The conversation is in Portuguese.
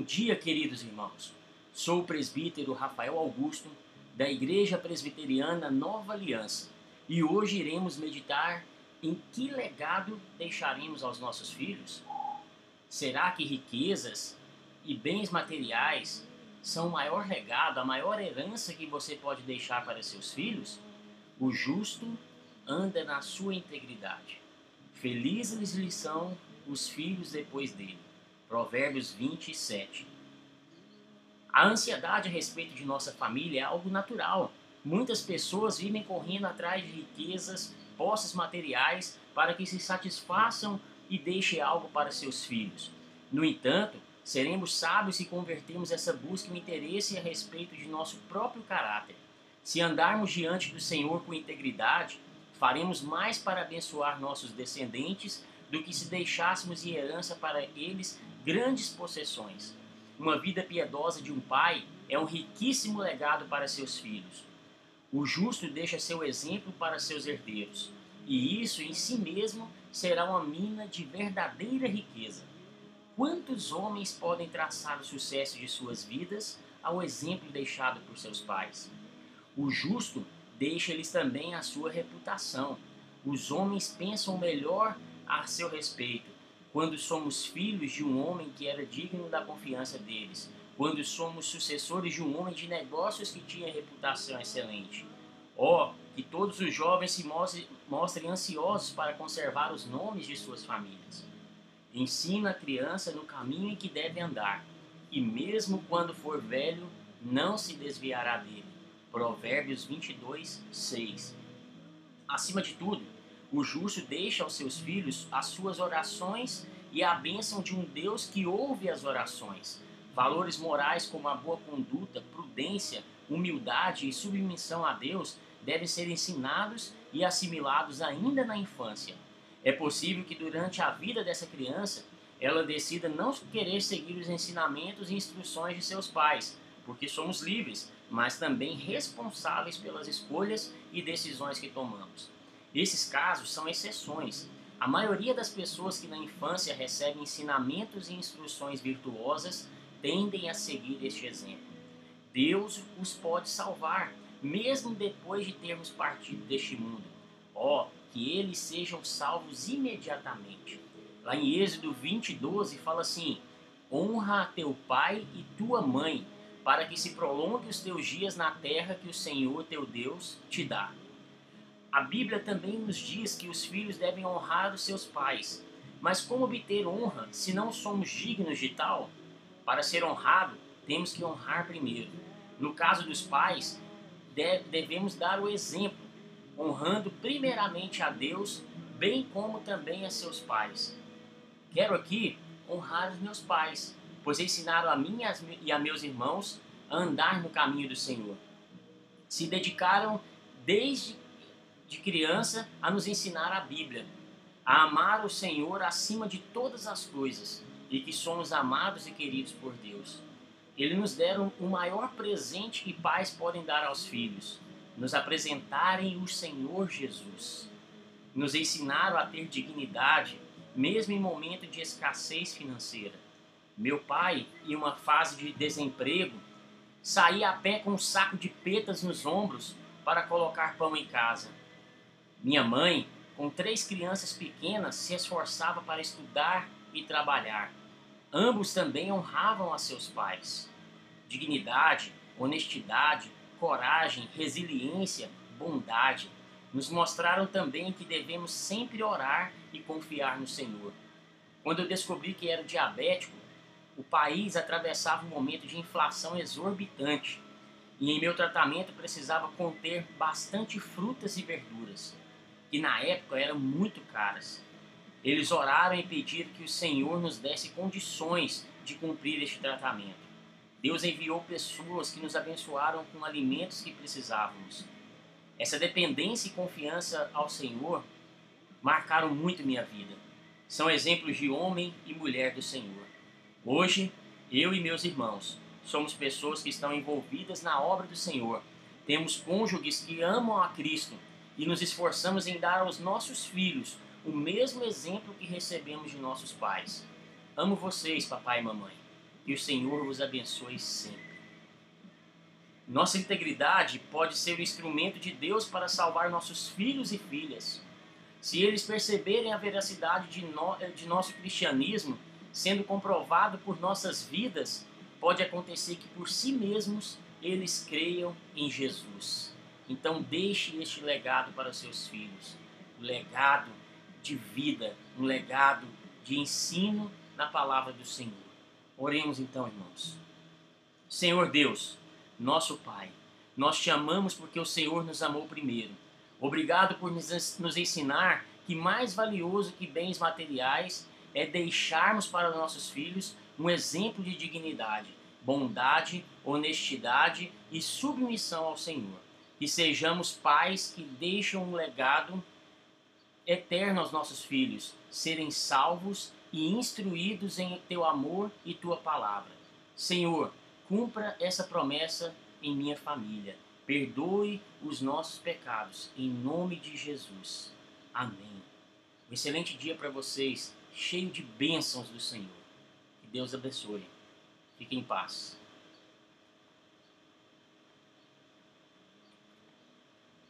Bom dia, queridos irmãos. Sou o presbítero Rafael Augusto, da Igreja Presbiteriana Nova Aliança, e hoje iremos meditar em que legado deixaremos aos nossos filhos. Será que riquezas e bens materiais são o maior legado, a maior herança que você pode deixar para seus filhos? O justo anda na sua integridade. Felizes lhes são os filhos depois dele. Provérbios 27. A ansiedade a respeito de nossa família é algo natural. Muitas pessoas vivem correndo atrás de riquezas, posses materiais para que se satisfaçam e deixem algo para seus filhos. No entanto, seremos sábios se convertermos essa busca em interesse a respeito de nosso próprio caráter. Se andarmos diante do Senhor com integridade, faremos mais para abençoar nossos descendentes do que se deixássemos em herança para eles grandes possessões. Uma vida piedosa de um pai é um riquíssimo legado para seus filhos. O justo deixa seu exemplo para seus herdeiros, e isso em si mesmo será uma mina de verdadeira riqueza. Quantos homens podem traçar o sucesso de suas vidas ao exemplo deixado por seus pais? O justo deixa-lhes também a sua reputação. Os homens pensam melhor a seu respeito quando somos filhos de um homem que era digno da confiança deles, quando somos sucessores de um homem de negócios que tinha reputação excelente. Ó, oh, que todos os jovens se mostrem, mostrem ansiosos para conservar os nomes de suas famílias. Ensina a criança no caminho em que deve andar, e mesmo quando for velho, não se desviará dele. Provérbios 22, 6. Acima de tudo, o justo deixa aos seus filhos as suas orações e a bênção de um Deus que ouve as orações. Valores morais como a boa conduta, prudência, humildade e submissão a Deus devem ser ensinados e assimilados ainda na infância. É possível que durante a vida dessa criança ela decida não querer seguir os ensinamentos e instruções de seus pais, porque somos livres, mas também responsáveis pelas escolhas e decisões que tomamos. Esses casos são exceções. A maioria das pessoas que na infância recebem ensinamentos e instruções virtuosas tendem a seguir este exemplo. Deus os pode salvar, mesmo depois de termos partido deste mundo. Ó, oh, que eles sejam salvos imediatamente. Lá em Êxodo 20, 12 fala assim: Honra a teu pai e tua mãe, para que se prolongue os teus dias na terra que o Senhor teu Deus te dá. A Bíblia também nos diz que os filhos devem honrar os seus pais. Mas como obter honra se não somos dignos de tal? Para ser honrado, temos que honrar primeiro. No caso dos pais, devemos dar o exemplo, honrando primeiramente a Deus, bem como também a seus pais. Quero aqui honrar os meus pais, pois ensinaram a mim e a meus irmãos a andar no caminho do Senhor. Se dedicaram desde de criança a nos ensinar a Bíblia, a amar o Senhor acima de todas as coisas e que somos amados e queridos por Deus. Eles nos deram o maior presente que pais podem dar aos filhos, nos apresentarem o Senhor Jesus. Nos ensinaram a ter dignidade, mesmo em momento de escassez financeira. Meu pai, em uma fase de desemprego, saía a pé com um saco de petas nos ombros para colocar pão em casa. Minha mãe, com três crianças pequenas, se esforçava para estudar e trabalhar. Ambos também honravam a seus pais. Dignidade, honestidade, coragem, resiliência, bondade nos mostraram também que devemos sempre orar e confiar no Senhor. Quando eu descobri que era diabético, o país atravessava um momento de inflação exorbitante e em meu tratamento precisava conter bastante frutas e verduras que na época eram muito caras. Eles oraram e pediram que o Senhor nos desse condições de cumprir este tratamento. Deus enviou pessoas que nos abençoaram com alimentos que precisávamos. Essa dependência e confiança ao Senhor marcaram muito minha vida. São exemplos de homem e mulher do Senhor. Hoje, eu e meus irmãos somos pessoas que estão envolvidas na obra do Senhor. Temos cônjuges que amam a Cristo e nos esforçamos em dar aos nossos filhos o mesmo exemplo que recebemos de nossos pais. Amo vocês, papai e mamãe. Que o Senhor vos abençoe sempre. Nossa integridade pode ser o instrumento de Deus para salvar nossos filhos e filhas. Se eles perceberem a veracidade de, no, de nosso cristianismo sendo comprovado por nossas vidas, pode acontecer que por si mesmos eles creiam em Jesus. Então deixe este legado para seus filhos, um legado de vida, um legado de ensino na palavra do Senhor. Oremos então, irmãos. Senhor Deus, nosso Pai, nós te amamos porque o Senhor nos amou primeiro. Obrigado por nos ensinar que mais valioso que bens materiais é deixarmos para nossos filhos um exemplo de dignidade, bondade, honestidade e submissão ao Senhor. Que sejamos pais que deixam um legado eterno aos nossos filhos, serem salvos e instruídos em teu amor e tua palavra. Senhor, cumpra essa promessa em minha família. Perdoe os nossos pecados, em nome de Jesus. Amém. Um excelente dia para vocês, cheio de bênçãos do Senhor. Que Deus abençoe. Fique em paz.